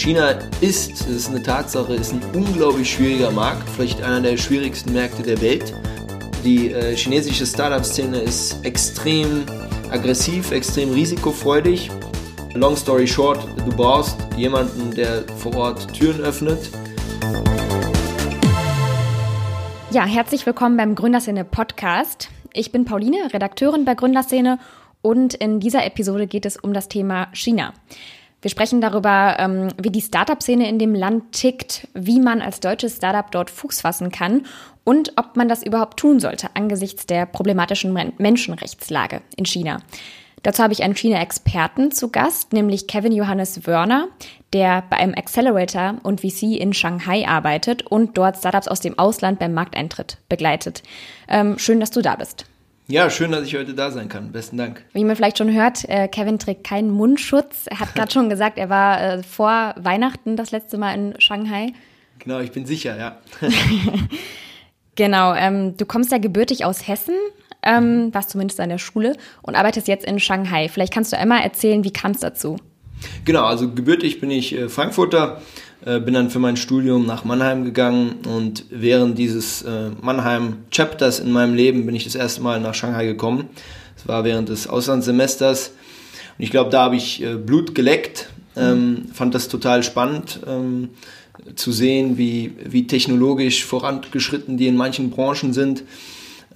China ist, das ist eine Tatsache, ist ein unglaublich schwieriger Markt, vielleicht einer der schwierigsten Märkte der Welt. Die äh, chinesische Startup-Szene ist extrem aggressiv, extrem risikofreudig. Long story short, du brauchst jemanden, der vor Ort Türen öffnet. Ja, herzlich willkommen beim Gründerszene Podcast. Ich bin Pauline, Redakteurin bei Gründerszene und in dieser Episode geht es um das Thema China. Wir sprechen darüber, ähm, wie die Startup-Szene in dem Land tickt, wie man als deutsches Startup dort Fuß fassen kann und ob man das überhaupt tun sollte angesichts der problematischen Menschenrechtslage in China. Dazu habe ich einen China-Experten zu Gast, nämlich Kevin Johannes Wörner, der bei einem Accelerator und VC in Shanghai arbeitet und dort Startups aus dem Ausland beim Markteintritt begleitet. Ähm, schön, dass du da bist. Ja, schön, dass ich heute da sein kann. Besten Dank. Wie man vielleicht schon hört, äh, Kevin trägt keinen Mundschutz. Er hat gerade schon gesagt, er war äh, vor Weihnachten das letzte Mal in Shanghai. Genau, ich bin sicher, ja. genau, ähm, du kommst ja gebürtig aus Hessen, ähm, warst zumindest an der Schule und arbeitest jetzt in Shanghai. Vielleicht kannst du einmal erzählen, wie kam es dazu? Genau, also gebürtig bin ich äh, Frankfurter, äh, bin dann für mein Studium nach Mannheim gegangen und während dieses äh, Mannheim-Chapters in meinem Leben bin ich das erste Mal nach Shanghai gekommen. Das war während des Auslandssemesters und ich glaube, da habe ich äh, Blut geleckt, ähm, fand das total spannend. Ähm, zu sehen, wie, wie technologisch vorangeschritten die in manchen Branchen sind.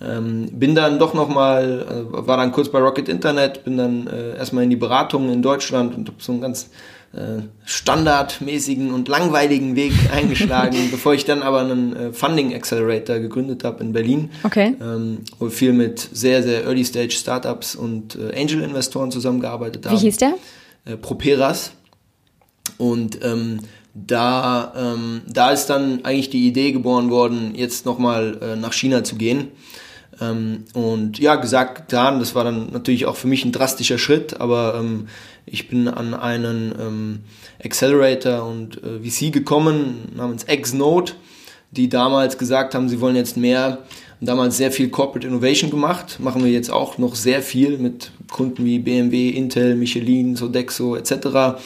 Ähm, bin dann doch nochmal, äh, war dann kurz bei Rocket Internet, bin dann äh, erstmal in die Beratung in Deutschland und habe so einen ganz äh, standardmäßigen und langweiligen Weg eingeschlagen, bevor ich dann aber einen äh, Funding Accelerator gegründet habe in Berlin. Okay. Ähm, wo wir viel mit sehr, sehr Early Stage Startups und äh, Angel Investoren zusammengearbeitet haben. Wie hieß der? Äh, Properas. Und ähm, da, ähm, da ist dann eigentlich die Idee geboren worden, jetzt nochmal äh, nach China zu gehen. Ähm, und ja, gesagt, getan, das war dann natürlich auch für mich ein drastischer Schritt, aber ähm, ich bin an einen ähm, Accelerator und äh, VC gekommen namens Xnode, die damals gesagt haben, sie wollen jetzt mehr, damals sehr viel Corporate Innovation gemacht, machen wir jetzt auch noch sehr viel mit Kunden wie BMW, Intel, Michelin, Sodexo etc.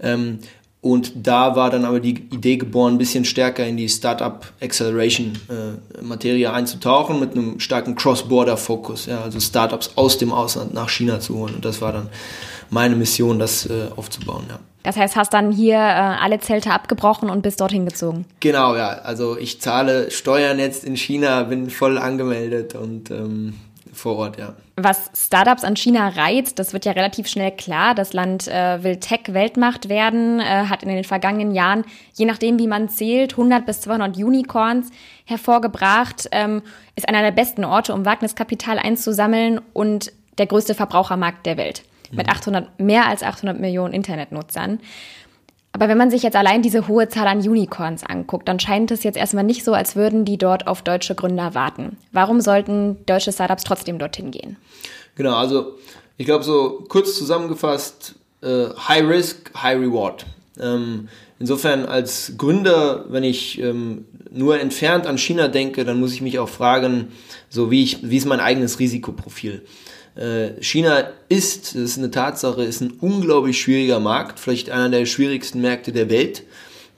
Ähm, und da war dann aber die Idee geboren, ein bisschen stärker in die Startup Acceleration äh, Materie einzutauchen mit einem starken Cross-Border-Fokus, ja, also Startups aus dem Ausland nach China zu holen. Und das war dann meine Mission, das äh, aufzubauen. Ja. Das heißt, hast dann hier äh, alle Zelte abgebrochen und bist dorthin gezogen? Genau, ja. Also ich zahle Steuern jetzt in China, bin voll angemeldet und ähm, vor Ort, ja. Was Startups an China reizt, das wird ja relativ schnell klar. Das Land äh, will Tech-Weltmacht werden, äh, hat in den vergangenen Jahren, je nachdem wie man zählt, 100 bis 200 Unicorns hervorgebracht, ähm, ist einer der besten Orte, um Wagniskapital einzusammeln und der größte Verbrauchermarkt der Welt. Mit 800, mhm. mehr als 800 Millionen Internetnutzern. Aber wenn man sich jetzt allein diese hohe Zahl an Unicorns anguckt, dann scheint es jetzt erstmal nicht so, als würden die dort auf deutsche Gründer warten. Warum sollten deutsche Startups trotzdem dorthin gehen? Genau, also ich glaube so kurz zusammengefasst, äh, High Risk, High Reward. Ähm, insofern als Gründer, wenn ich ähm, nur entfernt an China denke, dann muss ich mich auch fragen, so wie ich, wie ist mein eigenes Risikoprofil? Äh, China ist, das ist eine Tatsache, ist ein unglaublich schwieriger Markt, vielleicht einer der schwierigsten Märkte der Welt.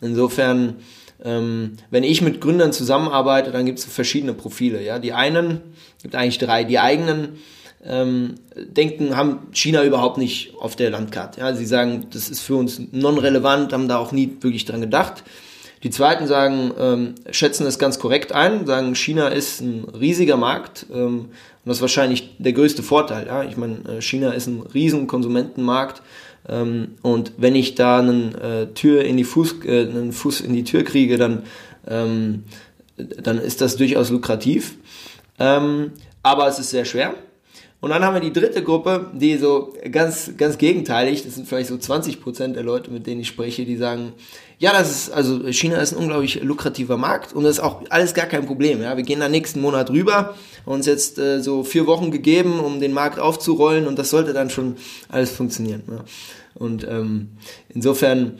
Insofern, ähm, wenn ich mit Gründern zusammenarbeite, dann gibt es verschiedene Profile. Ja, die einen, gibt eigentlich drei, die eigenen ähm, denken, haben China überhaupt nicht auf der Landkarte. Ja, sie sagen, das ist für uns non-relevant, haben da auch nie wirklich dran gedacht. Die zweiten sagen, ähm, schätzen es ganz korrekt ein, sagen, China ist ein riesiger Markt ähm, und das ist wahrscheinlich der größte Vorteil. Ja? Ich meine, äh, China ist ein riesen Konsumentenmarkt ähm, und wenn ich da einen, äh, Tür in die Fuß, äh, einen Fuß in die Tür kriege, dann, ähm, dann ist das durchaus lukrativ. Ähm, aber es ist sehr schwer. Und dann haben wir die dritte Gruppe, die so ganz, ganz gegenteilig, das sind vielleicht so 20 Prozent der Leute, mit denen ich spreche, die sagen, ja, das ist, also China ist ein unglaublich lukrativer Markt und das ist auch alles gar kein Problem. Ja, wir gehen da nächsten Monat rüber, uns jetzt äh, so vier Wochen gegeben, um den Markt aufzurollen und das sollte dann schon alles funktionieren. Ja. Und ähm, insofern,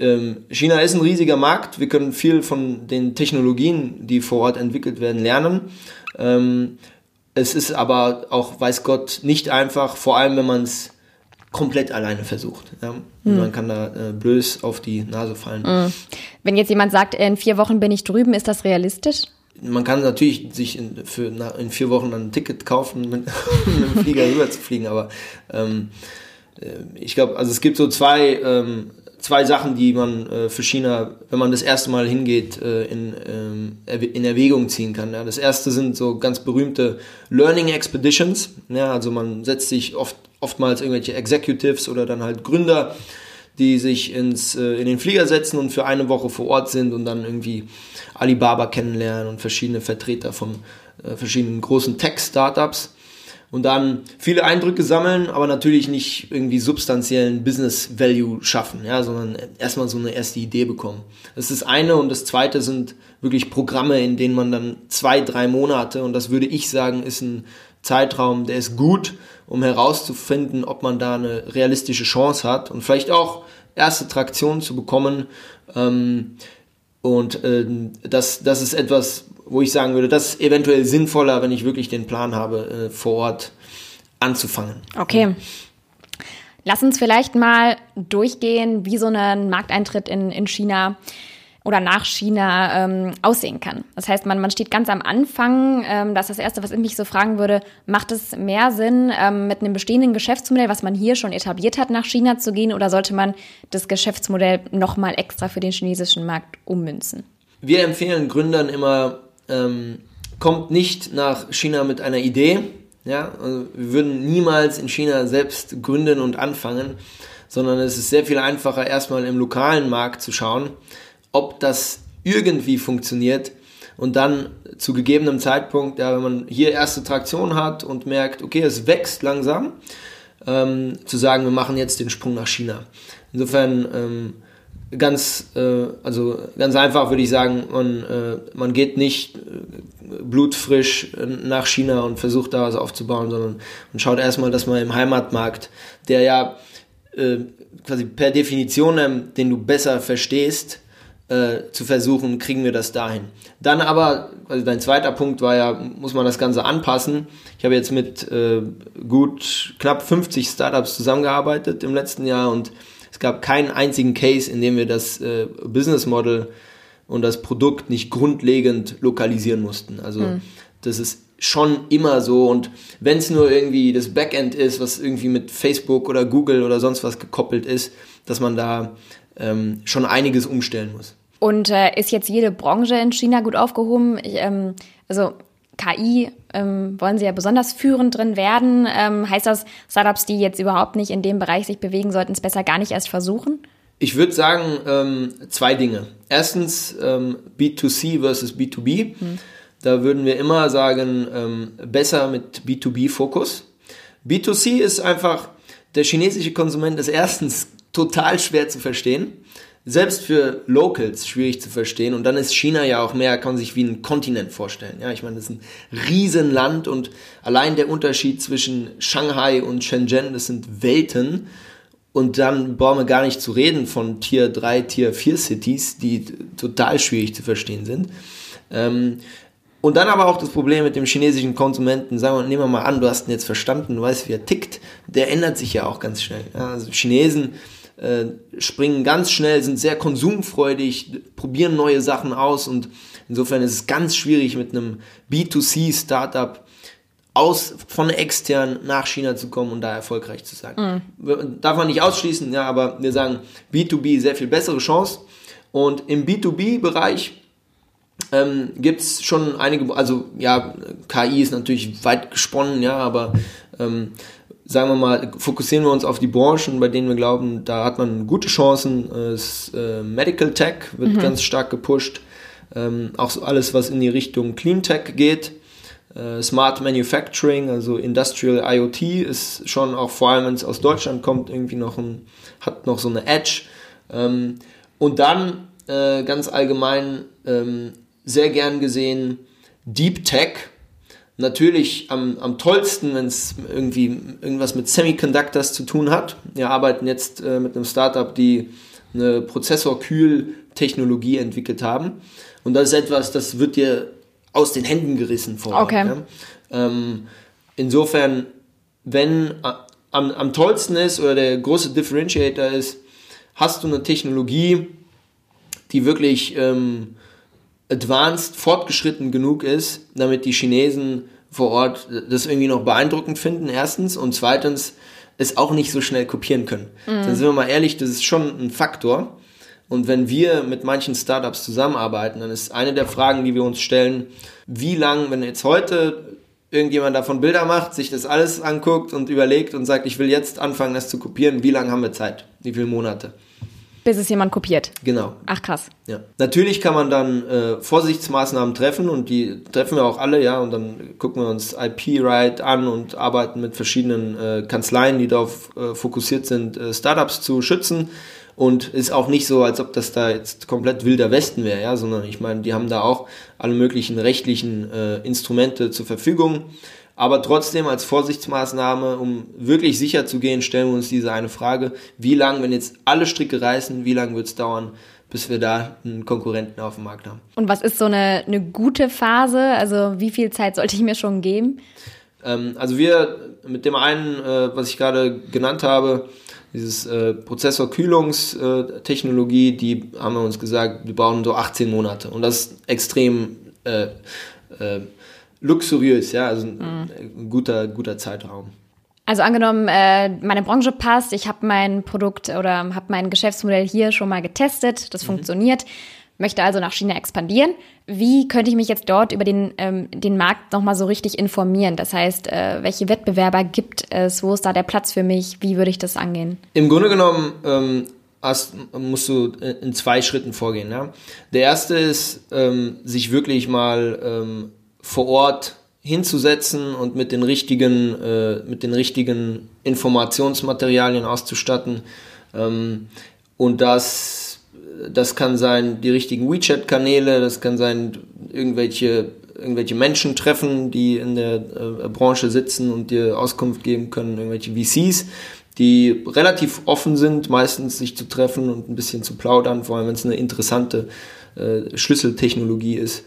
ähm, China ist ein riesiger Markt. Wir können viel von den Technologien, die vor Ort entwickelt werden, lernen. Ähm, es ist aber auch, weiß Gott, nicht einfach, vor allem wenn man es komplett alleine versucht. Ja? Mhm. Man kann da äh, blöd auf die Nase fallen. Mhm. Wenn jetzt jemand sagt, in vier Wochen bin ich drüben, ist das realistisch? Man kann natürlich sich in, für, in vier Wochen dann ein Ticket kaufen, mit, mit dem Flieger rüber zu fliegen, aber ähm, äh, ich glaube, also es gibt so zwei, ähm, zwei Sachen, die man äh, für China, wenn man das erste Mal hingeht, äh, in, ähm, in Erwägung ziehen kann. Ja. Das erste sind so ganz berühmte Learning Expeditions. Ja, also man setzt sich oft, oftmals irgendwelche Executives oder dann halt Gründer, die sich ins, äh, in den Flieger setzen und für eine Woche vor Ort sind und dann irgendwie Alibaba kennenlernen und verschiedene Vertreter von äh, verschiedenen großen Tech-Startups und dann viele Eindrücke sammeln, aber natürlich nicht irgendwie substanziellen Business Value schaffen, ja, sondern erstmal so eine erste Idee bekommen. Das ist das eine und das zweite sind wirklich Programme, in denen man dann zwei, drei Monate und das würde ich sagen, ist ein Zeitraum, der ist gut, um herauszufinden, ob man da eine realistische Chance hat und vielleicht auch erste Traktion zu bekommen. Ähm, und äh, das, das ist etwas, wo ich sagen würde, das ist eventuell sinnvoller, wenn ich wirklich den Plan habe, äh, vor Ort anzufangen. Okay. Lass uns vielleicht mal durchgehen, wie so ein Markteintritt in, in China oder nach China ähm, aussehen kann. Das heißt, man, man steht ganz am Anfang. Ähm, das ist das Erste, was ich mich so fragen würde, macht es mehr Sinn, ähm, mit einem bestehenden Geschäftsmodell, was man hier schon etabliert hat, nach China zu gehen oder sollte man das Geschäftsmodell nochmal extra für den chinesischen Markt ummünzen? Wir empfehlen Gründern immer, ähm, kommt nicht nach China mit einer Idee. Ja, also wir würden niemals in China selbst gründen und anfangen, sondern es ist sehr viel einfacher, erstmal im lokalen Markt zu schauen, ob das irgendwie funktioniert und dann zu gegebenem Zeitpunkt, ja, wenn man hier erste Traktion hat und merkt, okay, es wächst langsam, ähm, zu sagen, wir machen jetzt den Sprung nach China. Insofern ähm, ganz, äh, also ganz einfach würde ich sagen, man, äh, man geht nicht äh, blutfrisch nach China und versucht da was aufzubauen, sondern man schaut erstmal, dass man im Heimatmarkt, der ja äh, quasi per Definition, ähm, den du besser verstehst, äh, zu versuchen, kriegen wir das dahin. Dann aber, also dein zweiter Punkt war ja, muss man das Ganze anpassen. Ich habe jetzt mit äh, gut knapp 50 Startups zusammengearbeitet im letzten Jahr und es gab keinen einzigen Case, in dem wir das äh, Business Model und das Produkt nicht grundlegend lokalisieren mussten. Also mhm. das ist schon immer so und wenn es nur irgendwie das Backend ist, was irgendwie mit Facebook oder Google oder sonst was gekoppelt ist, dass man da ähm, schon einiges umstellen muss. Und äh, ist jetzt jede Branche in China gut aufgehoben? Ich, ähm, also KI ähm, wollen sie ja besonders führend drin werden. Ähm, heißt das, Startups, die jetzt überhaupt nicht in dem Bereich sich bewegen, sollten es besser gar nicht erst versuchen? Ich würde sagen, ähm, zwei Dinge. Erstens ähm, B2C versus B2B. Hm. Da würden wir immer sagen, ähm, besser mit B2B-Fokus. B2C ist einfach, der chinesische Konsument ist erstens total schwer zu verstehen selbst für Locals schwierig zu verstehen. Und dann ist China ja auch mehr, kann man sich wie ein Kontinent vorstellen. Ja, ich meine, das ist ein Riesenland und allein der Unterschied zwischen Shanghai und Shenzhen, das sind Welten. Und dann brauchen wir gar nicht zu reden von Tier 3, Tier 4 Cities, die total schwierig zu verstehen sind. Ähm, und dann aber auch das Problem mit dem chinesischen Konsumenten. Sagen wir, nehmen wir mal an, du hast ihn jetzt verstanden, du weißt, wie er tickt. Der ändert sich ja auch ganz schnell. Also Chinesen äh, springen ganz schnell, sind sehr konsumfreudig, probieren neue Sachen aus und insofern ist es ganz schwierig mit einem B2C-Startup aus, von extern nach China zu kommen und da erfolgreich zu sein. Mhm. Darf man nicht ausschließen, ja, aber wir sagen B2B sehr viel bessere Chance. Und im B2B-Bereich ähm, gibt es schon einige, also ja, KI ist natürlich weit gesponnen, ja, aber ähm, sagen wir mal, fokussieren wir uns auf die Branchen, bei denen wir glauben, da hat man gute Chancen. Das, äh, Medical Tech wird mhm. ganz stark gepusht. Ähm, auch so alles, was in die Richtung Clean Tech geht. Äh, Smart Manufacturing, also Industrial IoT ist schon auch vor allem, wenn es aus Deutschland kommt, irgendwie noch ein, hat noch so eine Edge. Ähm, und dann äh, ganz allgemein ähm, sehr gern gesehen Deep Tech, natürlich am, am tollsten, wenn es irgendwie irgendwas mit Semiconductors zu tun hat. Wir arbeiten jetzt äh, mit einem Startup, die eine Prozessorkühl-Technologie entwickelt haben. Und das ist etwas, das wird dir aus den Händen gerissen vor. Okay. Ja? Ähm, insofern, wenn äh, am, am tollsten ist oder der große Differentiator ist, hast du eine Technologie, die wirklich ähm, advanced, fortgeschritten genug ist, damit die Chinesen vor Ort das irgendwie noch beeindruckend finden, erstens, und zweitens es auch nicht so schnell kopieren können. Mhm. Dann sind wir mal ehrlich, das ist schon ein Faktor. Und wenn wir mit manchen Startups zusammenarbeiten, dann ist eine der Fragen, die wir uns stellen, wie lang, wenn jetzt heute irgendjemand davon Bilder macht, sich das alles anguckt und überlegt und sagt, ich will jetzt anfangen, das zu kopieren, wie lange haben wir Zeit? Wie viele Monate? Bis es jemand kopiert. Genau. Ach krass. Ja. Natürlich kann man dann äh, Vorsichtsmaßnahmen treffen und die treffen wir auch alle, ja, und dann gucken wir uns IP-Right an und arbeiten mit verschiedenen äh, Kanzleien, die darauf äh, fokussiert sind, äh, Startups zu schützen. Und ist auch nicht so, als ob das da jetzt komplett wilder Westen wäre, ja, sondern ich meine, die haben da auch alle möglichen rechtlichen äh, Instrumente zur Verfügung. Aber trotzdem als Vorsichtsmaßnahme, um wirklich sicher zu gehen, stellen wir uns diese eine Frage, wie lange, wenn jetzt alle Stricke reißen, wie lange wird es dauern, bis wir da einen Konkurrenten auf dem Markt haben. Und was ist so eine, eine gute Phase? Also wie viel Zeit sollte ich mir schon geben? Ähm, also wir mit dem einen, äh, was ich gerade genannt habe, dieses äh, Prozessorkühlungstechnologie, die haben wir uns gesagt, wir brauchen so 18 Monate. Und das ist extrem äh, äh, luxuriös, ja, also ein, mhm. guter, guter Zeitraum. Also angenommen, äh, meine Branche passt, ich habe mein Produkt oder habe mein Geschäftsmodell hier schon mal getestet, das mhm. funktioniert, möchte also nach China expandieren. Wie könnte ich mich jetzt dort über den, ähm, den Markt nochmal so richtig informieren? Das heißt, äh, welche Wettbewerber gibt es? Wo ist da der Platz für mich? Wie würde ich das angehen? Im Grunde genommen ähm, hast, musst du in zwei Schritten vorgehen. Ja? Der erste ist, ähm, sich wirklich mal ähm, vor Ort hinzusetzen und mit den richtigen, äh, mit den richtigen Informationsmaterialien auszustatten. Ähm, und das, das kann sein die richtigen WeChat-Kanäle, das kann sein irgendwelche, irgendwelche Menschen treffen, die in der äh, Branche sitzen und dir Auskunft geben können, irgendwelche VCs, die relativ offen sind, meistens sich zu treffen und ein bisschen zu plaudern, vor allem wenn es eine interessante äh, Schlüsseltechnologie ist.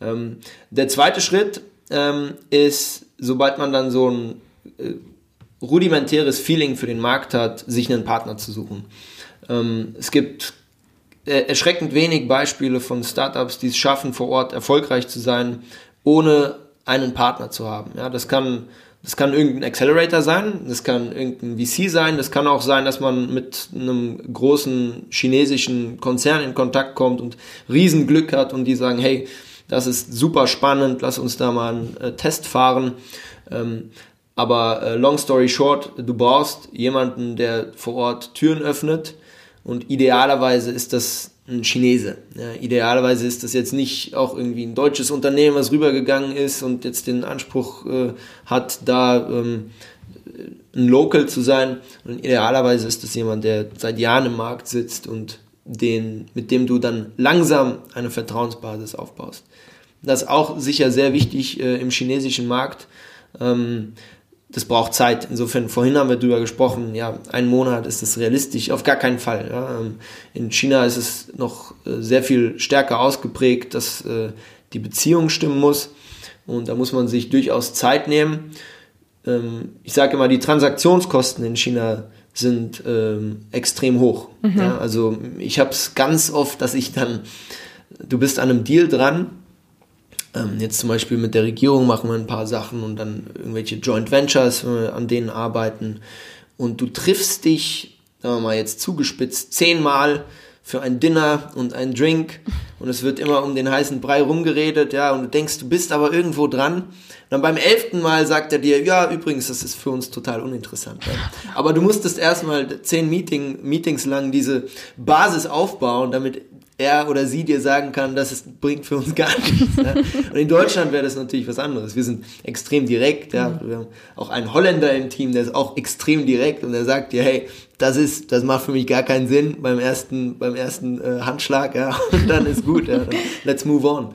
Ähm, der zweite Schritt ähm, ist, sobald man dann so ein äh, rudimentäres Feeling für den Markt hat, sich einen Partner zu suchen. Ähm, es gibt äh, erschreckend wenig Beispiele von Startups, die es schaffen, vor Ort erfolgreich zu sein, ohne einen Partner zu haben. Ja, das kann das kann irgendein Accelerator sein, das kann irgendein VC sein, das kann auch sein, dass man mit einem großen chinesischen Konzern in Kontakt kommt und Riesenglück hat und die sagen, hey, das ist super spannend, lass uns da mal einen äh, Test fahren. Ähm, aber äh, long story short, du brauchst jemanden, der vor Ort Türen öffnet und idealerweise ist das ein Chinese. Ja, idealerweise ist das jetzt nicht auch irgendwie ein deutsches Unternehmen, was rübergegangen ist und jetzt den Anspruch äh, hat, da ähm, ein Local zu sein. Und idealerweise ist das jemand, der seit Jahren im Markt sitzt und den, mit dem du dann langsam eine Vertrauensbasis aufbaust. Das ist auch sicher sehr wichtig äh, im chinesischen Markt. Ähm, das braucht Zeit. Insofern, vorhin haben wir darüber gesprochen, ja, ein Monat ist das realistisch, auf gar keinen Fall. Ja. Ähm, in China ist es noch äh, sehr viel stärker ausgeprägt, dass äh, die Beziehung stimmen muss. Und da muss man sich durchaus Zeit nehmen. Ähm, ich sage immer, die Transaktionskosten in China sind ähm, extrem hoch. Mhm. Ja, also ich habe es ganz oft, dass ich dann, du bist an einem Deal dran, ähm, jetzt zum Beispiel mit der Regierung machen wir ein paar Sachen und dann irgendwelche Joint Ventures, an denen arbeiten und du triffst dich, sagen wir mal jetzt zugespitzt, zehnmal für ein Dinner und ein Drink und es wird immer um den heißen Brei rumgeredet, ja, und du denkst, du bist aber irgendwo dran. Und dann beim elften Mal sagt er dir, ja, übrigens, das ist für uns total uninteressant. Ja. Aber du musstest erstmal zehn Meeting, Meetings lang diese Basis aufbauen, damit er oder sie dir sagen kann, das ist, bringt für uns gar nichts. Ja. Und in Deutschland wäre das natürlich was anderes. Wir sind extrem direkt. Ja. Mhm. Wir haben auch einen Holländer im Team, der ist auch extrem direkt und der sagt dir, hey, das ist, das macht für mich gar keinen Sinn beim ersten, beim ersten äh, Handschlag, ja, und dann ist gut, ja, let's move on.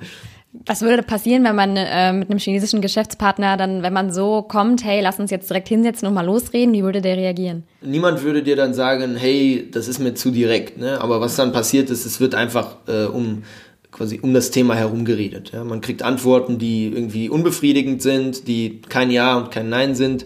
Was würde passieren, wenn man äh, mit einem chinesischen Geschäftspartner dann, wenn man so kommt, hey, lass uns jetzt direkt hinsetzen und mal losreden, wie würde der reagieren? Niemand würde dir dann sagen, hey, das ist mir zu direkt, ne? Aber was dann passiert ist, es wird einfach äh, um quasi um das Thema herum geredet. Ja? Man kriegt Antworten, die irgendwie unbefriedigend sind, die kein Ja und kein Nein sind.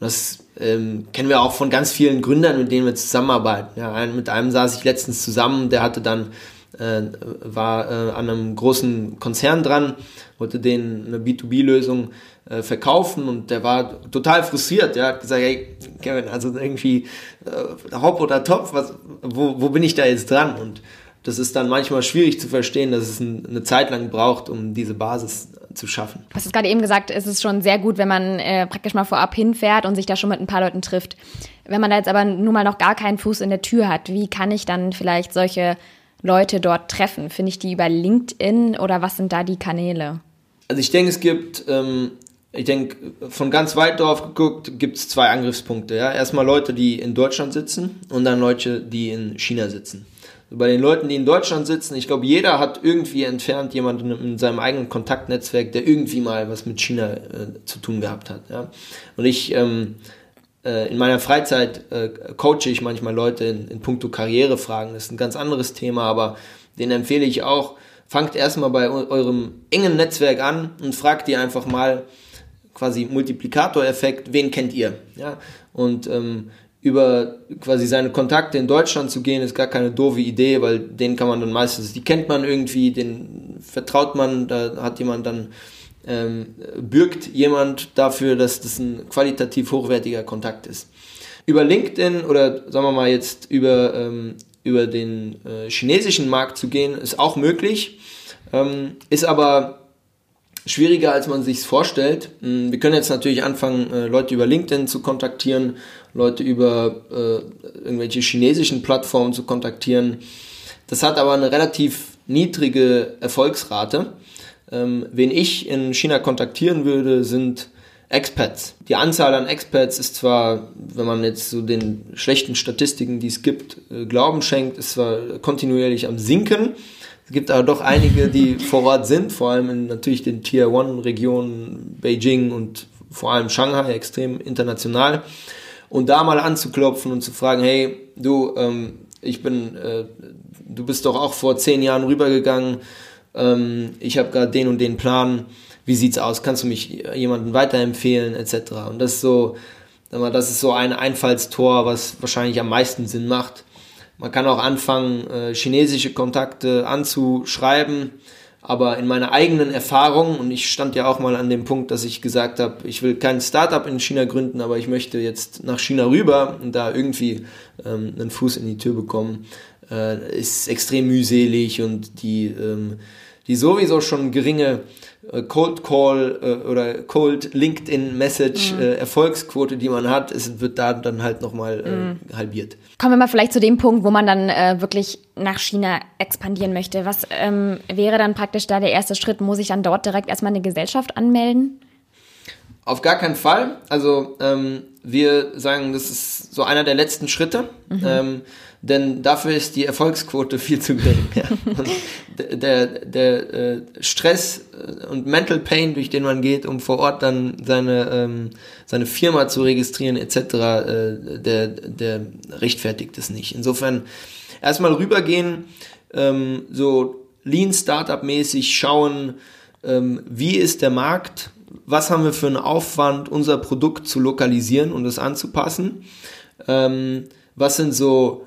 Das ähm, kennen wir auch von ganz vielen Gründern, mit denen wir zusammenarbeiten. Ja, mit einem saß ich letztens zusammen, der hatte dann äh, war äh, an einem großen Konzern dran, wollte denen eine B2B-Lösung äh, verkaufen und der war total frustriert. Der hat gesagt, hey Kevin, also irgendwie äh, Hop oder Top, was, wo, wo bin ich da jetzt dran? Und das ist dann manchmal schwierig zu verstehen, dass es ein, eine Zeit lang braucht, um diese Basis zu schaffen. Du hast es gerade eben gesagt, es ist schon sehr gut, wenn man äh, praktisch mal vorab hinfährt und sich da schon mit ein paar Leuten trifft. Wenn man da jetzt aber nun mal noch gar keinen Fuß in der Tür hat, wie kann ich dann vielleicht solche Leute dort treffen? Finde ich die über LinkedIn oder was sind da die Kanäle? Also ich denke, es gibt, ähm, ich denke, von ganz weit drauf geguckt, gibt es zwei Angriffspunkte. Ja? Erstmal Leute, die in Deutschland sitzen und dann Leute, die in China sitzen. Bei den Leuten, die in Deutschland sitzen, ich glaube, jeder hat irgendwie entfernt jemanden in seinem eigenen Kontaktnetzwerk, der irgendwie mal was mit China äh, zu tun gehabt hat. Ja? Und ich ähm, äh, in meiner Freizeit äh, coache ich manchmal Leute in, in puncto Karrierefragen. Das ist ein ganz anderes Thema, aber den empfehle ich auch. Fangt erstmal bei eurem engen Netzwerk an und fragt die einfach mal quasi Multiplikatoreffekt, wen kennt ihr? Ja? Und ähm, über quasi seine Kontakte in Deutschland zu gehen, ist gar keine doofe Idee, weil den kann man dann meistens, die kennt man irgendwie, den vertraut man, da hat jemand dann, ähm, bürgt jemand dafür, dass das ein qualitativ hochwertiger Kontakt ist. Über LinkedIn oder sagen wir mal jetzt über, ähm, über den äh, chinesischen Markt zu gehen, ist auch möglich, ähm, ist aber schwieriger, als man sich vorstellt. Hm, wir können jetzt natürlich anfangen, äh, Leute über LinkedIn zu kontaktieren, Leute über äh, irgendwelche chinesischen Plattformen zu kontaktieren. Das hat aber eine relativ niedrige Erfolgsrate. Ähm, wen ich in China kontaktieren würde, sind Expats. Die Anzahl an Expats ist zwar, wenn man jetzt so den schlechten Statistiken, die es gibt, äh, Glauben schenkt, ist zwar kontinuierlich am Sinken, es gibt aber doch einige, die vor Ort sind, vor allem in natürlich den Tier One Regionen, Beijing und vor allem Shanghai, extrem international. Und da mal anzuklopfen und zu fragen, hey, du, ähm, ich bin, äh, du bist doch auch vor zehn Jahren rübergegangen, ähm, ich habe gerade den und den Plan, wie sieht's aus, kannst du mich jemanden weiterempfehlen, etc. Und das ist so, das ist so ein Einfallstor, was wahrscheinlich am meisten Sinn macht. Man kann auch anfangen, äh, chinesische Kontakte anzuschreiben, aber in meiner eigenen Erfahrung, und ich stand ja auch mal an dem Punkt, dass ich gesagt habe, ich will kein Startup in China gründen, aber ich möchte jetzt nach China rüber und da irgendwie ähm, einen Fuß in die Tür bekommen, äh, ist extrem mühselig und die, ähm, die sowieso schon geringe äh, Cold Call äh, oder Cold LinkedIn Message mhm. äh, Erfolgsquote, die man hat, es wird da dann halt nochmal mhm. halbiert. Kommen wir mal vielleicht zu dem Punkt, wo man dann äh, wirklich nach China expandieren möchte. Was ähm, wäre dann praktisch da der erste Schritt? Muss ich dann dort direkt erstmal eine Gesellschaft anmelden? Auf gar keinen Fall. Also ähm, wir sagen, das ist so einer der letzten Schritte. Mhm. Ähm, denn dafür ist die Erfolgsquote viel zu gering. Ja. der der äh, Stress äh, und Mental Pain, durch den man geht, um vor Ort dann seine, ähm, seine Firma zu registrieren etc., äh, der, der rechtfertigt es nicht. Insofern erstmal rübergehen, ähm, so Lean Startup mäßig schauen, ähm, wie ist der Markt, was haben wir für einen Aufwand, unser Produkt zu lokalisieren und es anzupassen. Ähm, was sind so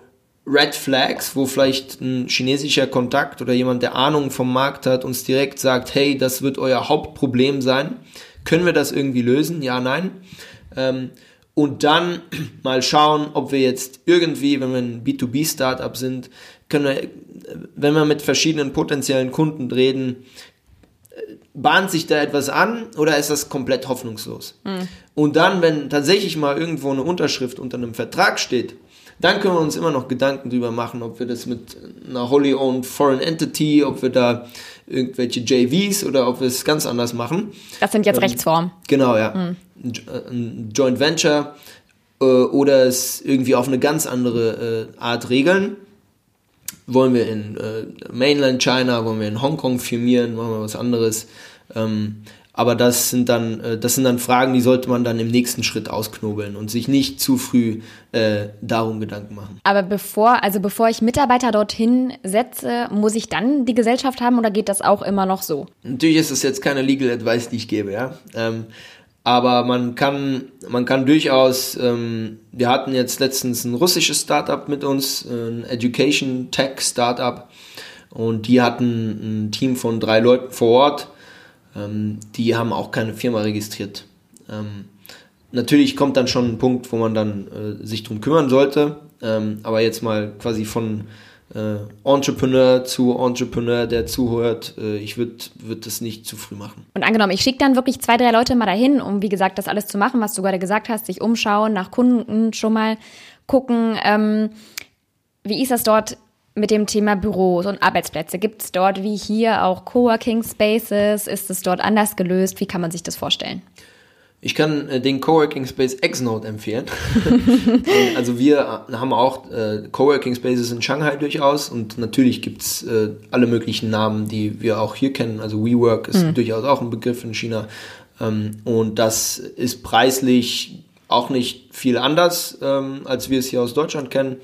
Red Flags, wo vielleicht ein chinesischer Kontakt oder jemand, der Ahnung vom Markt hat, uns direkt sagt, hey, das wird euer Hauptproblem sein. Können wir das irgendwie lösen? Ja, nein. Ähm, und dann mal schauen, ob wir jetzt irgendwie, wenn wir ein B2B-Startup sind, können wir, wenn wir mit verschiedenen potenziellen Kunden reden, bahnt sich da etwas an oder ist das komplett hoffnungslos? Mhm. Und dann, wenn tatsächlich mal irgendwo eine Unterschrift unter einem Vertrag steht, dann können wir uns immer noch Gedanken drüber machen, ob wir das mit einer wholly owned foreign entity, ob wir da irgendwelche JVs oder ob wir es ganz anders machen. Das sind jetzt ähm, Rechtsformen. Genau, ja. Mhm. Ein Joint Venture äh, oder es irgendwie auf eine ganz andere äh, Art regeln. Wollen wir in äh, Mainland China, wollen wir in Hongkong firmieren, wollen wir was anderes? Ähm, aber das sind dann, äh, das sind dann Fragen, die sollte man dann im nächsten Schritt ausknobeln und sich nicht zu früh äh, darum Gedanken machen. Aber bevor, also bevor ich Mitarbeiter dorthin setze, muss ich dann die Gesellschaft haben oder geht das auch immer noch so? Natürlich ist das jetzt keine Legal Advice, die ich gebe, ja. Ähm, aber man kann, man kann durchaus, ähm, wir hatten jetzt letztens ein russisches Startup mit uns, ein Education Tech Startup, und die hatten ein Team von drei Leuten vor Ort. Ähm, die haben auch keine Firma registriert. Ähm, natürlich kommt dann schon ein Punkt, wo man dann äh, sich drum kümmern sollte. Ähm, aber jetzt mal quasi von äh, Entrepreneur zu Entrepreneur, der zuhört, äh, ich würde würd das nicht zu früh machen. Und angenommen, ich schicke dann wirklich zwei, drei Leute mal dahin, um wie gesagt das alles zu machen, was du gerade gesagt hast, sich umschauen, nach Kunden schon mal gucken. Ähm, wie ist das dort mit dem Thema Büros und Arbeitsplätze? Gibt es dort wie hier auch Coworking Spaces? Ist es dort anders gelöst? Wie kann man sich das vorstellen? Ich kann äh, den Coworking Space Xnode empfehlen. also wir äh, haben auch äh, Coworking Spaces in Shanghai durchaus und natürlich gibt's äh, alle möglichen Namen, die wir auch hier kennen. Also WeWork ist mhm. durchaus auch ein Begriff in China. Ähm, und das ist preislich auch nicht viel anders, ähm, als wir es hier aus Deutschland kennen.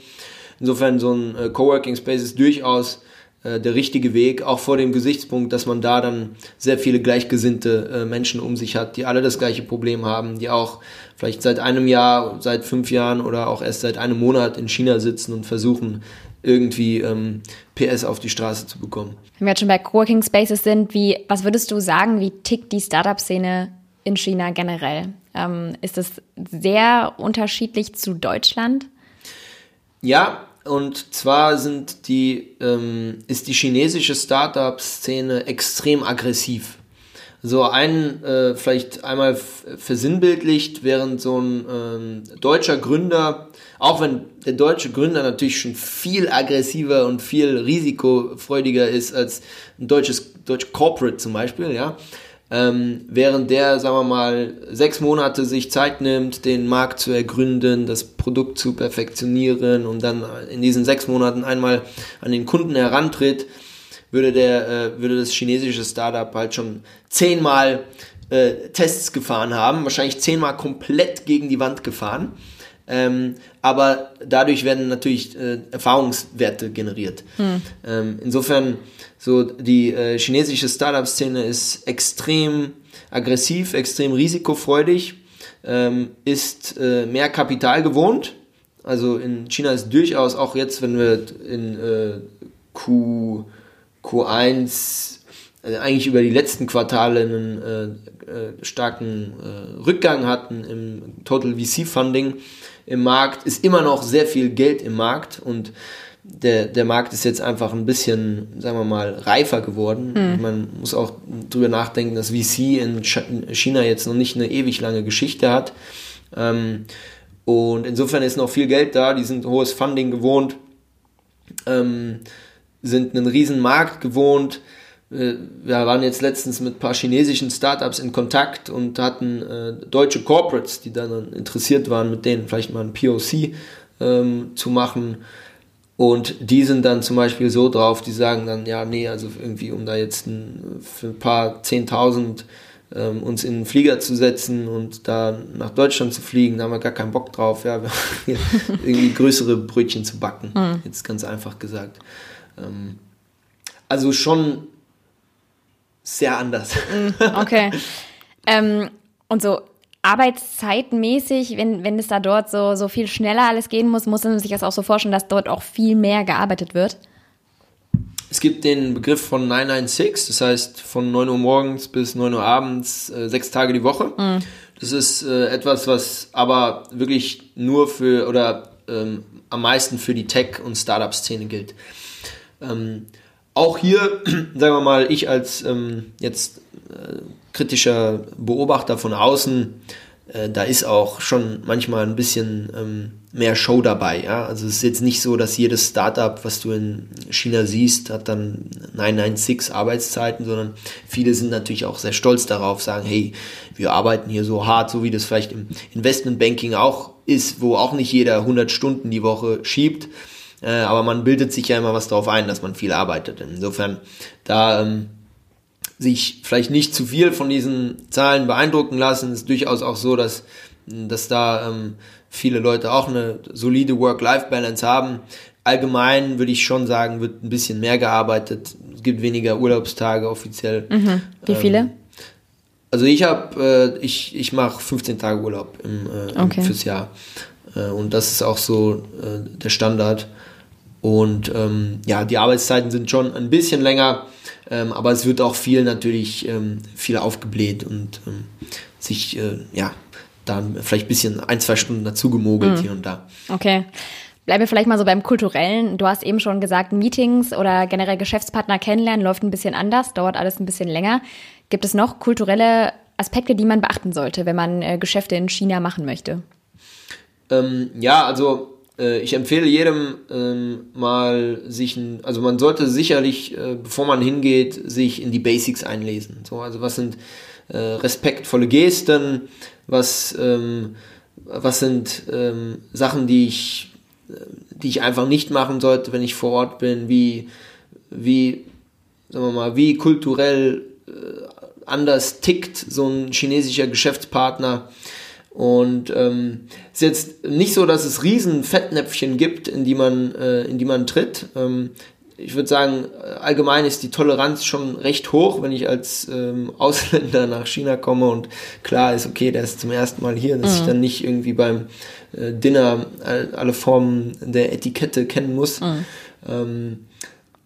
Insofern so ein äh, Coworking Space ist durchaus äh, der richtige Weg, auch vor dem Gesichtspunkt, dass man da dann sehr viele gleichgesinnte äh, Menschen um sich hat, die alle das gleiche Problem haben, die auch vielleicht seit einem Jahr, seit fünf Jahren oder auch erst seit einem Monat in China sitzen und versuchen, irgendwie ähm, PS auf die Straße zu bekommen. Wenn wir jetzt schon bei Coworking Spaces sind, wie, was würdest du sagen, wie tickt die Startup-Szene in China generell? Ähm, ist es sehr unterschiedlich zu Deutschland? Ja, und zwar sind die, ähm, ist die chinesische Startup-Szene extrem aggressiv. So ein, äh, vielleicht einmal versinnbildlicht, während so ein ähm, deutscher Gründer, auch wenn der deutsche Gründer natürlich schon viel aggressiver und viel risikofreudiger ist als ein deutsches, deutsches Corporate zum Beispiel, ja, ähm, während der, sagen wir mal, sechs Monate sich Zeit nimmt, den Markt zu ergründen, das Produkt zu perfektionieren und dann in diesen sechs Monaten einmal an den Kunden herantritt, würde der, äh, würde das chinesische Startup halt schon zehnmal äh, Tests gefahren haben, wahrscheinlich zehnmal komplett gegen die Wand gefahren. Ähm, aber dadurch werden natürlich äh, Erfahrungswerte generiert. Hm. Ähm, insofern so, die äh, chinesische Startup-Szene ist extrem aggressiv, extrem risikofreudig, ähm, ist äh, mehr Kapital gewohnt. Also in China ist durchaus auch jetzt, wenn wir in äh, Q, Q1 also eigentlich über die letzten Quartale einen äh, äh, starken äh, Rückgang hatten im Total VC Funding im Markt, ist immer noch sehr viel Geld im Markt und der, der Markt ist jetzt einfach ein bisschen, sagen wir mal, reifer geworden. Mhm. Man muss auch drüber nachdenken, dass VC in China jetzt noch nicht eine ewig lange Geschichte hat. Ähm, und insofern ist noch viel Geld da, die sind hohes Funding gewohnt, ähm, sind einen riesen Markt gewohnt. Äh, wir waren jetzt letztens mit ein paar chinesischen Startups in Kontakt und hatten äh, deutsche Corporates, die dann interessiert waren, mit denen vielleicht mal ein POC ähm, zu machen und die sind dann zum Beispiel so drauf, die sagen dann, ja, nee, also irgendwie, um da jetzt ein, für ein paar Zehntausend ähm, uns in einen Flieger zu setzen und da nach Deutschland zu fliegen, da haben wir gar keinen Bock drauf, ja, irgendwie größere Brötchen zu backen, mhm. jetzt ganz einfach gesagt. Ähm, also schon sehr anders. Hm, okay. ähm, und so arbeitszeitmäßig, wenn, wenn es da dort so, so viel schneller alles gehen muss, muss man sich das auch so vorstellen, dass dort auch viel mehr gearbeitet wird? Es gibt den Begriff von 996, das heißt von 9 Uhr morgens bis 9 Uhr abends, äh, sechs Tage die Woche. Mhm. Das ist äh, etwas, was aber wirklich nur für oder ähm, am meisten für die Tech- und Startup-Szene gilt. Ähm, auch hier, sagen wir mal, ich als ähm, jetzt äh, kritischer Beobachter von außen, äh, da ist auch schon manchmal ein bisschen ähm, mehr Show dabei. Ja? Also es ist jetzt nicht so, dass jedes Startup, was du in China siehst, hat dann 996 Arbeitszeiten, sondern viele sind natürlich auch sehr stolz darauf, sagen, hey, wir arbeiten hier so hart, so wie das vielleicht im Investmentbanking auch ist, wo auch nicht jeder 100 Stunden die Woche schiebt. Äh, aber man bildet sich ja immer was darauf ein, dass man viel arbeitet. Insofern, da ähm, sich vielleicht nicht zu viel von diesen Zahlen beeindrucken lassen. Es ist durchaus auch so, dass, dass da ähm, viele Leute auch eine solide Work-Life-Balance haben. Allgemein würde ich schon sagen, wird ein bisschen mehr gearbeitet. Es gibt weniger Urlaubstage offiziell. Mhm. Wie viele? Ähm, Also ich habe, äh, ich, ich mache 15 Tage Urlaub im, äh, okay. fürs Jahr. Äh, und das ist auch so äh, der Standard. Und ähm, ja, die Arbeitszeiten sind schon ein bisschen länger, ähm, aber es wird auch viel natürlich ähm, viel aufgebläht und ähm, sich äh, ja dann vielleicht ein bisschen ein, zwei Stunden dazu gemogelt mhm. hier und da. Okay. Bleiben wir vielleicht mal so beim Kulturellen. Du hast eben schon gesagt, Meetings oder generell Geschäftspartner kennenlernen läuft ein bisschen anders, dauert alles ein bisschen länger. Gibt es noch kulturelle Aspekte, die man beachten sollte, wenn man äh, Geschäfte in China machen möchte? Ähm, ja, also äh, ich empfehle jedem ähm, mal sich, ein, also man sollte sicherlich, äh, bevor man hingeht, sich in die Basics einlesen. So, also was sind äh, respektvolle Gesten, was, ähm, was sind ähm, Sachen, die ich die ich einfach nicht machen sollte, wenn ich vor Ort bin, wie, wie, sagen wir mal, wie kulturell äh, anders tickt so ein chinesischer Geschäftspartner. Und ähm, ist jetzt nicht so, dass es riesen Fettnäpfchen gibt, in die man, äh, in die man tritt. Ähm, ich würde sagen, allgemein ist die Toleranz schon recht hoch, wenn ich als ähm, Ausländer nach China komme und klar ist, okay, der ist zum ersten Mal hier, dass mhm. ich dann nicht irgendwie beim äh, Dinner alle Formen der Etikette kennen muss. Mhm. Ähm,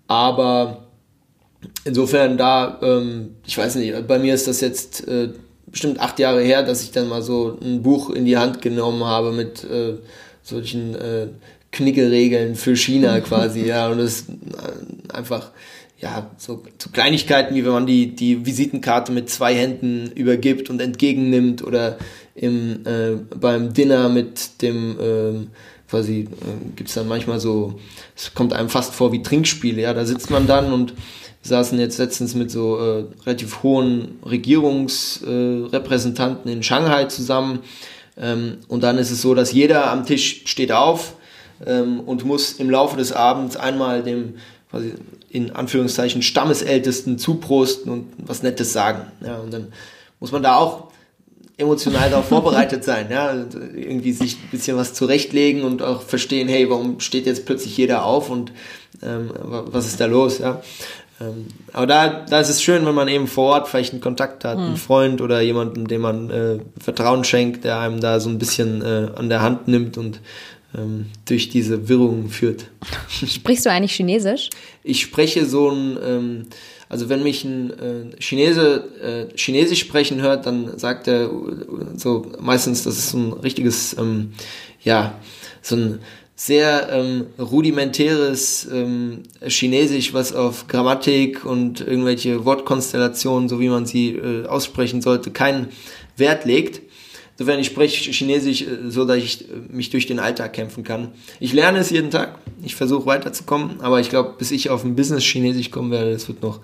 aber insofern da, ähm, ich weiß nicht, bei mir ist das jetzt äh, bestimmt acht Jahre her, dass ich dann mal so ein Buch in die Hand genommen habe mit äh, solchen äh, Knickeregeln für China quasi, ja, und das äh, einfach, ja, so, so Kleinigkeiten, wie wenn man die, die Visitenkarte mit zwei Händen übergibt und entgegennimmt oder im, äh, beim Dinner mit dem, äh, quasi, äh, gibt's dann manchmal so, es kommt einem fast vor wie Trinkspiele, ja, da sitzt man dann und saßen jetzt letztens mit so äh, relativ hohen Regierungsrepräsentanten äh, in Shanghai zusammen ähm, und dann ist es so, dass jeder am Tisch steht auf ähm, und muss im Laufe des Abends einmal dem quasi in Anführungszeichen Stammesältesten zuprosten und was Nettes sagen. Ja, und dann muss man da auch emotional darauf vorbereitet sein, ja, und irgendwie sich ein bisschen was zurechtlegen und auch verstehen, hey, warum steht jetzt plötzlich jeder auf und ähm, was ist da los, ja. Ähm, aber da, da ist es schön, wenn man eben vor Ort vielleicht einen Kontakt hat, hm. einen Freund oder jemanden, dem man äh, Vertrauen schenkt, der einem da so ein bisschen äh, an der Hand nimmt und ähm, durch diese Wirrungen führt. Sprichst du eigentlich Chinesisch? Ich spreche so ein, ähm, also wenn mich ein äh, Chinese äh, Chinesisch sprechen hört, dann sagt er so meistens, das ist so ein richtiges, ähm, ja, so ein sehr ähm, rudimentäres ähm, Chinesisch, was auf Grammatik und irgendwelche Wortkonstellationen, so wie man sie äh, aussprechen sollte, keinen Wert legt. Insofern, ich spreche Chinesisch äh, so, dass ich äh, mich durch den Alltag kämpfen kann. Ich lerne es jeden Tag. Ich versuche weiterzukommen, aber ich glaube, bis ich auf ein Business Chinesisch kommen werde, das wird noch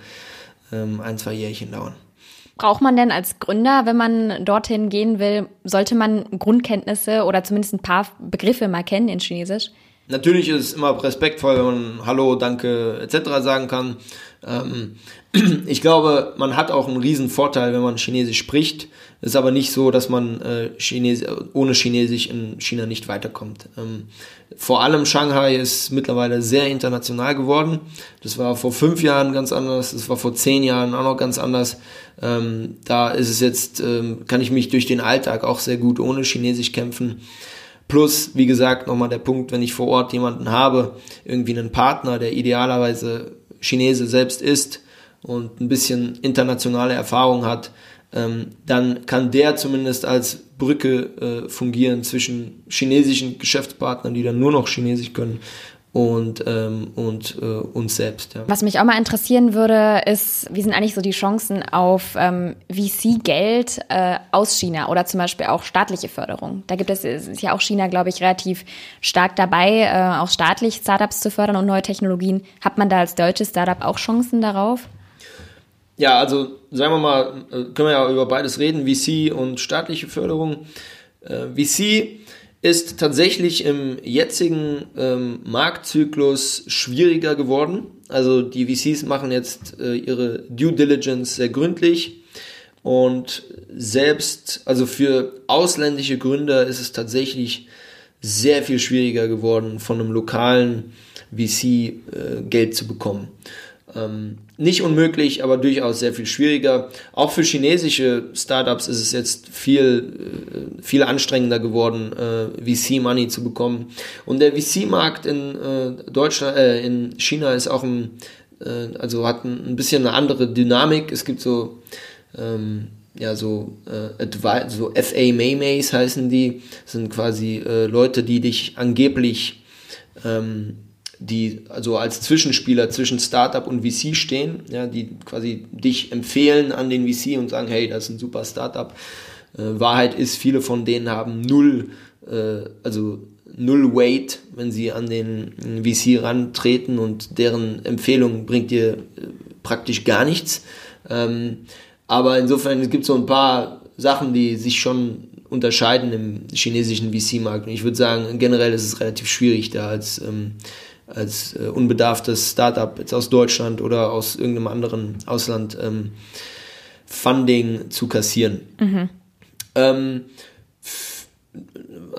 ähm, ein, zwei Jährchen dauern. Braucht man denn als Gründer, wenn man dorthin gehen will, sollte man Grundkenntnisse oder zumindest ein paar Begriffe mal kennen in Chinesisch? Natürlich ist es immer respektvoll, wenn man Hallo, Danke etc. sagen kann. Ähm, ich glaube, man hat auch einen riesen Vorteil, wenn man Chinesisch spricht. Es ist aber nicht so, dass man äh, Chines ohne Chinesisch in China nicht weiterkommt. Ähm, vor allem Shanghai ist mittlerweile sehr international geworden. Das war vor fünf Jahren ganz anders, das war vor zehn Jahren auch noch ganz anders. Ähm, da ist es jetzt, ähm, kann ich mich durch den Alltag auch sehr gut ohne Chinesisch kämpfen. Plus, wie gesagt, nochmal der Punkt, wenn ich vor Ort jemanden habe, irgendwie einen Partner, der idealerweise Chinese selbst ist und ein bisschen internationale Erfahrung hat, dann kann der zumindest als Brücke äh, fungieren zwischen chinesischen Geschäftspartnern, die dann nur noch Chinesisch können, und, ähm, und äh, uns selbst. Ja. Was mich auch mal interessieren würde, ist, wie sind eigentlich so die Chancen auf ähm, VC-Geld äh, aus China oder zum Beispiel auch staatliche Förderung? Da gibt es, ist ja auch China, glaube ich, relativ stark dabei, äh, auch staatlich Startups zu fördern und neue Technologien. Hat man da als deutsches Startup auch Chancen darauf? Ja, also sagen wir mal, äh, können wir ja über beides reden, VC und staatliche Förderung. Äh, VC ist tatsächlich im jetzigen ähm, Marktzyklus schwieriger geworden. Also die VCs machen jetzt äh, ihre Due Diligence sehr gründlich und selbst, also für ausländische Gründer ist es tatsächlich sehr viel schwieriger geworden, von einem lokalen VC äh, Geld zu bekommen. Ähm, nicht unmöglich, aber durchaus sehr viel schwieriger. Auch für chinesische Startups ist es jetzt viel, äh, viel anstrengender geworden, äh, VC-Money zu bekommen. Und der VC-Markt in äh, Deutschland, äh, in China ist auch ein, äh, also hat ein, ein bisschen eine andere Dynamik. Es gibt so, ähm, ja, so, äh, so FA Maymays heißen die. Das sind quasi äh, Leute, die dich angeblich ähm, die also als Zwischenspieler zwischen Startup und VC stehen, ja, die quasi dich empfehlen an den VC und sagen, hey, das ist ein super Startup. Äh, Wahrheit ist, viele von denen haben null, äh, also null Weight, wenn sie an den VC rantreten und deren Empfehlung bringt dir äh, praktisch gar nichts. Ähm, aber insofern es gibt so ein paar Sachen, die sich schon unterscheiden im chinesischen VC-Markt. Und ich würde sagen, generell ist es relativ schwierig, da als ähm, als äh, unbedarftes Startup jetzt aus Deutschland oder aus irgendeinem anderen Ausland ähm, Funding zu kassieren. Mhm. Ähm,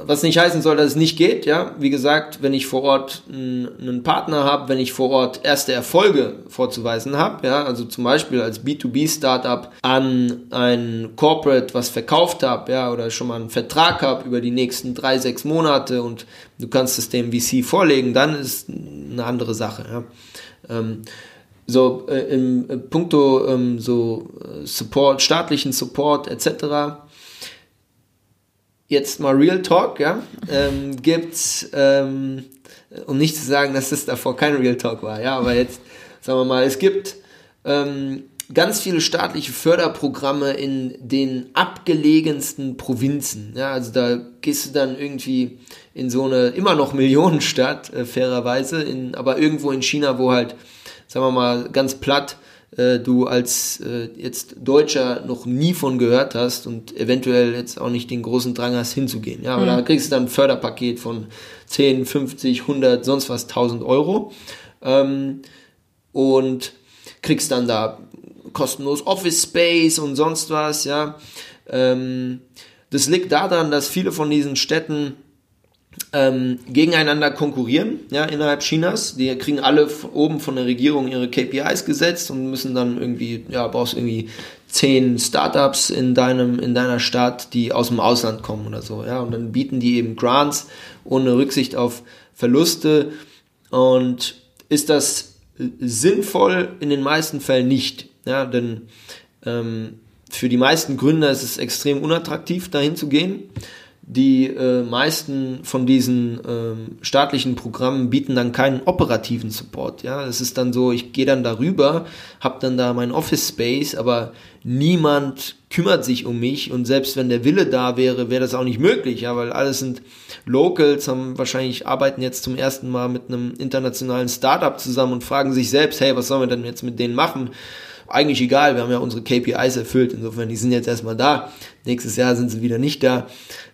was nicht heißen soll, dass es nicht geht, ja. Wie gesagt, wenn ich vor Ort einen Partner habe, wenn ich vor Ort erste Erfolge vorzuweisen habe, ja, also zum Beispiel als B2B-Startup an ein Corporate was verkauft habe, ja, oder schon mal einen Vertrag habe über die nächsten drei, sechs Monate und du kannst es dem VC vorlegen, dann ist eine andere Sache, ja. Ähm, so äh, im äh, puncto ähm, so äh, Support, staatlichen Support etc jetzt mal Real Talk, ja, ähm, gibt's, ähm, um nicht zu sagen, dass es davor kein Real Talk war, ja, aber jetzt, sagen wir mal, es gibt ähm, ganz viele staatliche Förderprogramme in den abgelegensten Provinzen, ja, also da gehst du dann irgendwie in so eine immer noch Millionenstadt, äh, fairerweise, in, aber irgendwo in China, wo halt, sagen wir mal, ganz platt, äh, du als äh, jetzt Deutscher noch nie von gehört hast und eventuell jetzt auch nicht den großen Drang hast hinzugehen. Ja, aber mhm. da kriegst du dann ein Förderpaket von 10, 50, 100, sonst was 1000 Euro ähm, und kriegst dann da kostenlos Office Space und sonst was, ja. Ähm, das liegt daran, dass viele von diesen Städten ähm, gegeneinander konkurrieren, ja, innerhalb Chinas. Die kriegen alle oben von der Regierung ihre KPIs gesetzt und müssen dann irgendwie, ja, brauchst irgendwie zehn Startups in deinem, in deiner Stadt, die aus dem Ausland kommen oder so, ja, und dann bieten die eben Grants ohne Rücksicht auf Verluste und ist das sinnvoll in den meisten Fällen nicht, ja, denn ähm, für die meisten Gründer ist es extrem unattraktiv, dahin zu gehen. Die äh, meisten von diesen ähm, staatlichen Programmen bieten dann keinen operativen Support. Ja, es ist dann so, ich gehe dann darüber, habe dann da mein Office Space, aber niemand kümmert sich um mich und selbst wenn der Wille da wäre, wäre das auch nicht möglich, ja, weil alles sind Locals, haben wahrscheinlich arbeiten jetzt zum ersten Mal mit einem internationalen Startup zusammen und fragen sich selbst, hey, was sollen wir denn jetzt mit denen machen? Eigentlich egal, wir haben ja unsere KPIs erfüllt, insofern, die sind jetzt erstmal da. Nächstes Jahr sind sie wieder nicht da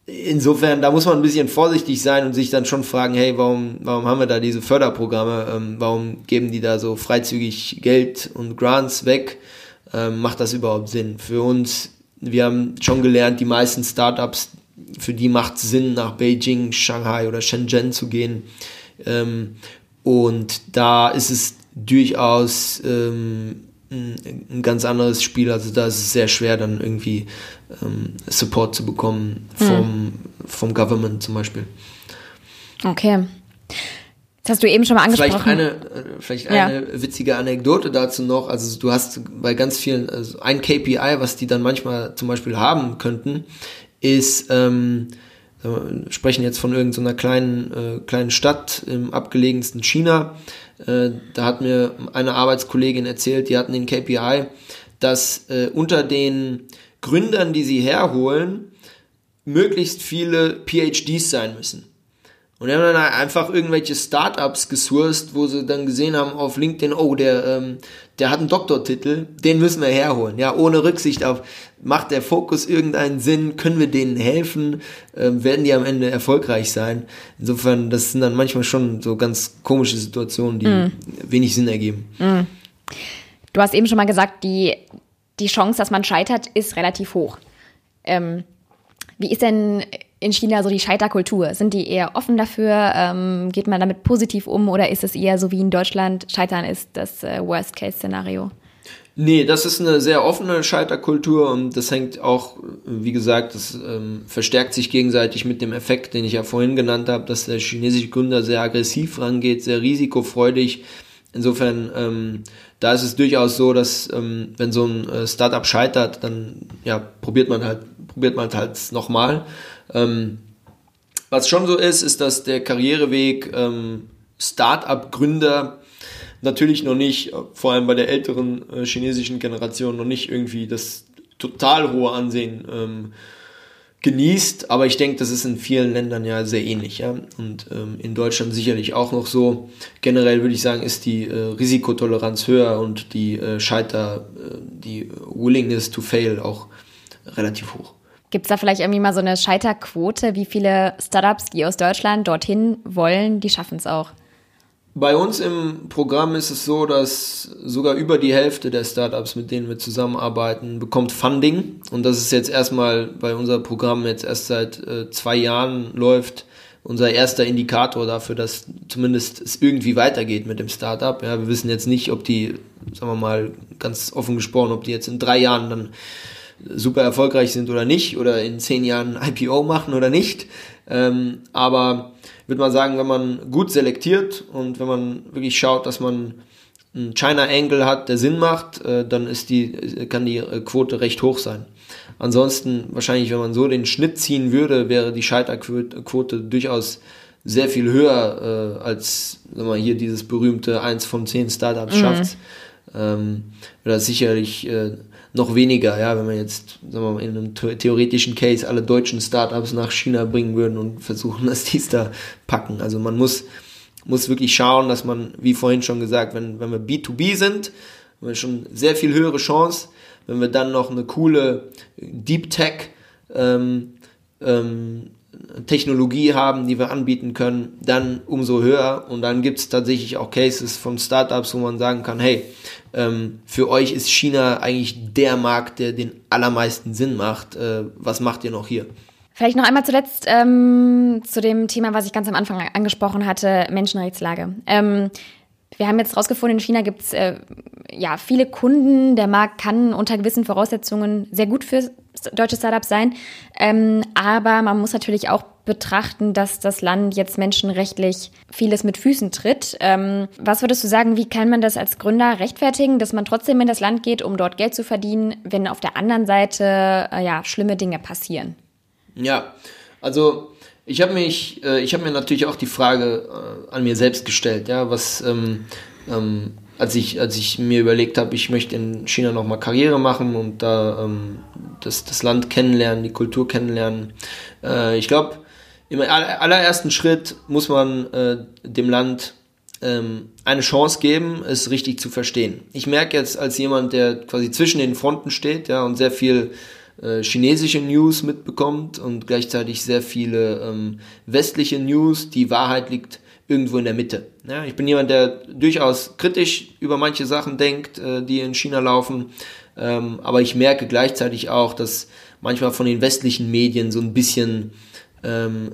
insofern, da muss man ein bisschen vorsichtig sein und sich dann schon fragen, hey, warum, warum haben wir da diese Förderprogramme? Ähm, warum geben die da so freizügig Geld und Grants weg? Ähm, macht das überhaupt Sinn? Für uns, wir haben schon gelernt, die meisten Startups, für die macht es Sinn, nach Beijing, Shanghai oder Shenzhen zu gehen. Ähm, und da ist es durchaus ähm, ein ganz anderes Spiel. Also da ist es sehr schwer, dann irgendwie ähm, Support zu bekommen vom, hm. vom Government zum Beispiel. Okay. Das hast du eben schon mal angesprochen. Vielleicht eine, äh, vielleicht eine ja. witzige Anekdote dazu noch. Also du hast bei ganz vielen, also ein KPI, was die dann manchmal zum Beispiel haben könnten, ist, ähm, wir sprechen jetzt von irgendeiner kleinen, äh, kleinen Stadt im abgelegensten China. Äh, da hat mir eine Arbeitskollegin erzählt, die hatten den KPI, dass äh, unter den Gründern, die sie herholen, möglichst viele PhDs sein müssen. Und die haben dann einfach irgendwelche Startups gesourced, wo sie dann gesehen haben auf LinkedIn, oh, der, ähm, der hat einen Doktortitel, den müssen wir herholen. Ja, ohne Rücksicht auf, macht der Fokus irgendeinen Sinn, können wir denen helfen, ähm, werden die am Ende erfolgreich sein. Insofern, das sind dann manchmal schon so ganz komische Situationen, die mm. wenig Sinn ergeben. Mm. Du hast eben schon mal gesagt, die, die Chance, dass man scheitert, ist relativ hoch. Ähm, wie ist denn in China so die Scheiterkultur? Sind die eher offen dafür? Ähm, geht man damit positiv um oder ist es eher so wie in Deutschland, Scheitern ist das äh, Worst-Case-Szenario? Nee, das ist eine sehr offene Scheiterkultur und das hängt auch, wie gesagt, das ähm, verstärkt sich gegenseitig mit dem Effekt, den ich ja vorhin genannt habe, dass der chinesische Gründer sehr aggressiv rangeht, sehr risikofreudig. Insofern, ähm, da ist es durchaus so, dass ähm, wenn so ein äh, Startup scheitert, dann ja probiert man halt, probiert man halt nochmal. Ähm, was schon so ist, ist, dass der Karriereweg ähm, Startup-Gründer natürlich noch nicht, vor allem bei der älteren äh, chinesischen Generation, noch nicht irgendwie das total hohe Ansehen ähm, genießt. Aber ich denke, das ist in vielen Ländern ja sehr ähnlich. Ja? Und ähm, in Deutschland sicherlich auch noch so. Generell würde ich sagen, ist die äh, Risikotoleranz höher und die äh, Scheiter, äh, die Willingness to fail auch relativ hoch. Gibt es da vielleicht irgendwie mal so eine Scheiterquote? Wie viele Startups, die aus Deutschland dorthin wollen, die schaffen es auch? Bei uns im Programm ist es so, dass sogar über die Hälfte der Startups, mit denen wir zusammenarbeiten, bekommt Funding. Und das ist jetzt erstmal bei unser Programm jetzt erst seit äh, zwei Jahren läuft, unser erster Indikator dafür, dass zumindest es irgendwie weitergeht mit dem Startup. Ja, wir wissen jetzt nicht, ob die, sagen wir mal ganz offen gesprochen, ob die jetzt in drei Jahren dann super erfolgreich sind oder nicht oder in zehn Jahren IPO machen oder nicht. Ähm, aber würde man sagen, wenn man gut selektiert und wenn man wirklich schaut, dass man einen China Angle hat, der Sinn macht, äh, dann ist die, kann die äh, Quote recht hoch sein. Ansonsten wahrscheinlich, wenn man so den Schnitt ziehen würde, wäre die Scheiterquote durchaus sehr viel höher äh, als wenn man hier dieses berühmte 1 von 10 Startups mhm. schafft. Ähm, das sicherlich äh, noch weniger, ja, wenn wir jetzt, sagen wir mal, in einem theoretischen Case alle deutschen Startups nach China bringen würden und versuchen, dass die es da packen. Also man muss, muss wirklich schauen, dass man, wie vorhin schon gesagt, wenn, wenn wir B2B sind, haben wir schon sehr viel höhere Chance. Wenn wir dann noch eine coole Deep Tech ähm, ähm, Technologie haben, die wir anbieten können, dann umso höher. Und dann gibt es tatsächlich auch Cases von Startups, wo man sagen kann, hey, ähm, für euch ist China eigentlich der Markt, der den allermeisten Sinn macht. Äh, was macht ihr noch hier? Vielleicht noch einmal zuletzt ähm, zu dem Thema, was ich ganz am Anfang angesprochen hatte, Menschenrechtslage. Ähm, wir haben jetzt rausgefunden, in China gibt es äh, ja viele Kunden. Der Markt kann unter gewissen Voraussetzungen sehr gut für deutsche Startups sein. Ähm, aber man muss natürlich auch betrachten, dass das Land jetzt menschenrechtlich vieles mit Füßen tritt. Ähm, was würdest du sagen, wie kann man das als Gründer rechtfertigen, dass man trotzdem in das Land geht, um dort Geld zu verdienen, wenn auf der anderen Seite äh, ja schlimme Dinge passieren? Ja, also ich habe mich, äh, ich habe mir natürlich auch die Frage äh, an mir selbst gestellt, ja, was ähm, ähm, als ich, als ich mir überlegt habe, ich möchte in China nochmal Karriere machen und da ähm, das, das Land kennenlernen, die Kultur kennenlernen. Äh, ich glaube, im allerersten Schritt muss man äh, dem Land ähm, eine Chance geben, es richtig zu verstehen. Ich merke jetzt als jemand, der quasi zwischen den Fronten steht ja, und sehr viel äh, chinesische News mitbekommt und gleichzeitig sehr viele ähm, westliche News, die Wahrheit liegt irgendwo in der Mitte. Ja, ich bin jemand, der durchaus kritisch über manche Sachen denkt, äh, die in China laufen, ähm, aber ich merke gleichzeitig auch, dass manchmal von den westlichen Medien so ein bisschen ähm,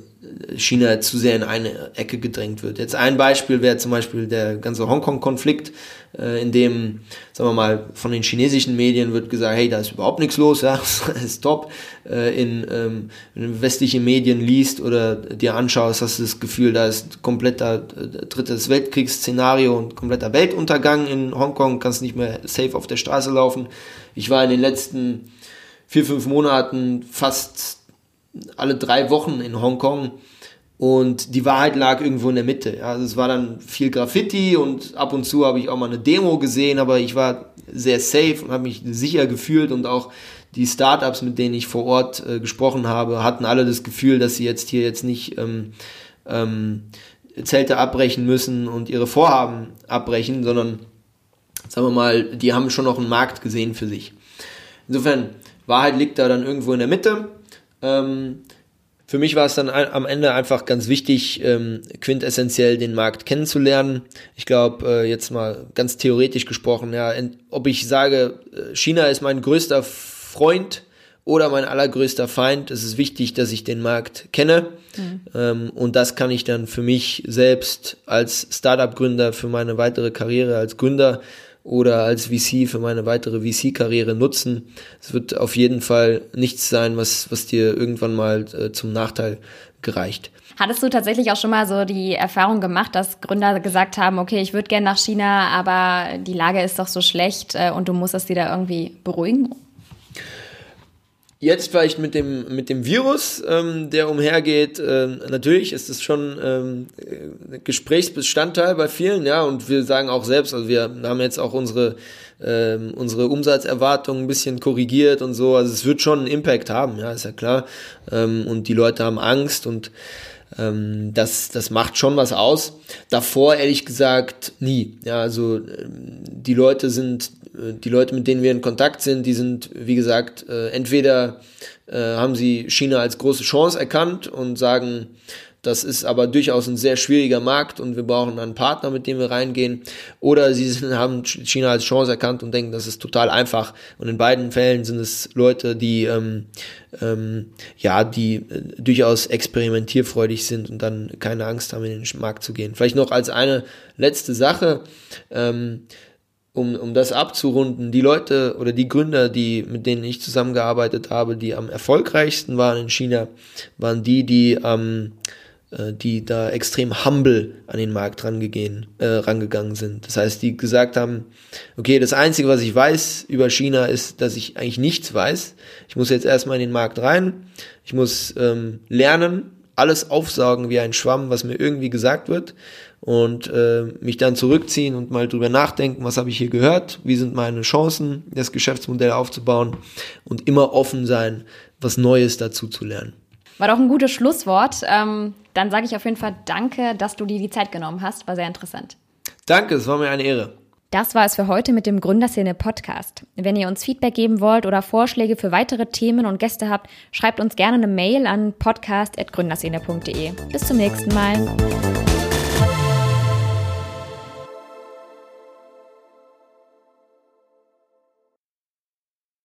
China zu sehr in eine Ecke gedrängt wird. Jetzt ein Beispiel wäre zum Beispiel der ganze Hongkong-Konflikt, äh, in dem, sagen wir mal, von den chinesischen Medien wird gesagt, hey, da ist überhaupt nichts los, ja, ist top. Äh, in, ähm, wenn du westliche Medien liest oder dir anschaust, hast du das Gefühl, da ist kompletter äh, drittes Weltkriegsszenario und kompletter Weltuntergang in Hongkong, kannst nicht mehr safe auf der Straße laufen. Ich war in den letzten vier, fünf Monaten fast alle drei Wochen in Hongkong und die Wahrheit lag irgendwo in der Mitte. Also es war dann viel Graffiti und ab und zu habe ich auch mal eine Demo gesehen, aber ich war sehr safe und habe mich sicher gefühlt und auch die Startups, mit denen ich vor Ort äh, gesprochen habe, hatten alle das Gefühl, dass sie jetzt hier jetzt nicht ähm, ähm, Zelte abbrechen müssen und ihre Vorhaben abbrechen, sondern sagen wir mal, die haben schon noch einen Markt gesehen für sich. Insofern, Wahrheit liegt da dann irgendwo in der Mitte ähm, für mich war es dann am Ende einfach ganz wichtig, ähm, quintessentiell den Markt kennenzulernen. Ich glaube, äh, jetzt mal ganz theoretisch gesprochen, ja, ob ich sage, äh, China ist mein größter Freund oder mein allergrößter Feind. Es ist wichtig, dass ich den Markt kenne. Mhm. Ähm, und das kann ich dann für mich selbst als Startup-Gründer für meine weitere Karriere als Gründer oder als VC für meine weitere VC-Karriere nutzen. Es wird auf jeden Fall nichts sein, was, was dir irgendwann mal äh, zum Nachteil gereicht. Hattest du tatsächlich auch schon mal so die Erfahrung gemacht, dass Gründer gesagt haben, okay, ich würde gerne nach China, aber die Lage ist doch so schlecht äh, und du musst es dir da irgendwie beruhigen? Jetzt vielleicht mit dem, mit dem Virus, ähm, der umhergeht, ähm, natürlich ist es schon ähm, Gesprächsbestandteil bei vielen, ja, und wir sagen auch selbst, also wir haben jetzt auch unsere, ähm, unsere Umsatzerwartungen ein bisschen korrigiert und so, also es wird schon einen Impact haben, ja, ist ja klar, ähm, und die Leute haben Angst und ähm, das, das macht schon was aus. Davor ehrlich gesagt nie. Ja, also ähm, die Leute sind äh, die Leute, mit denen wir in Kontakt sind, die sind, wie gesagt, äh, entweder äh, haben sie China als große Chance erkannt und sagen, das ist aber durchaus ein sehr schwieriger Markt und wir brauchen einen Partner, mit dem wir reingehen. Oder sie sind, haben China als Chance erkannt und denken, das ist total einfach. Und in beiden Fällen sind es Leute, die ähm, ähm, ja, die äh, durchaus experimentierfreudig sind und dann keine Angst haben, in den Markt zu gehen. Vielleicht noch als eine letzte Sache. Ähm, um, um das abzurunden, die Leute oder die Gründer, die, mit denen ich zusammengearbeitet habe, die am erfolgreichsten waren in China, waren die, die, ähm, äh, die da extrem humble an den Markt rangegehen, äh, rangegangen sind. Das heißt, die gesagt haben, okay, das Einzige, was ich weiß über China, ist, dass ich eigentlich nichts weiß. Ich muss jetzt erstmal in den Markt rein, ich muss ähm, lernen, alles aufsaugen wie ein Schwamm, was mir irgendwie gesagt wird und äh, mich dann zurückziehen und mal drüber nachdenken, was habe ich hier gehört, wie sind meine Chancen, das Geschäftsmodell aufzubauen und immer offen sein, was Neues dazu zu lernen. War doch ein gutes Schlusswort. Ähm, dann sage ich auf jeden Fall danke, dass du dir die Zeit genommen hast. War sehr interessant. Danke, es war mir eine Ehre. Das war es für heute mit dem Gründerszene Podcast. Wenn ihr uns Feedback geben wollt oder Vorschläge für weitere Themen und Gäste habt, schreibt uns gerne eine Mail an podcast.gründerszene.de. Bis zum nächsten Mal.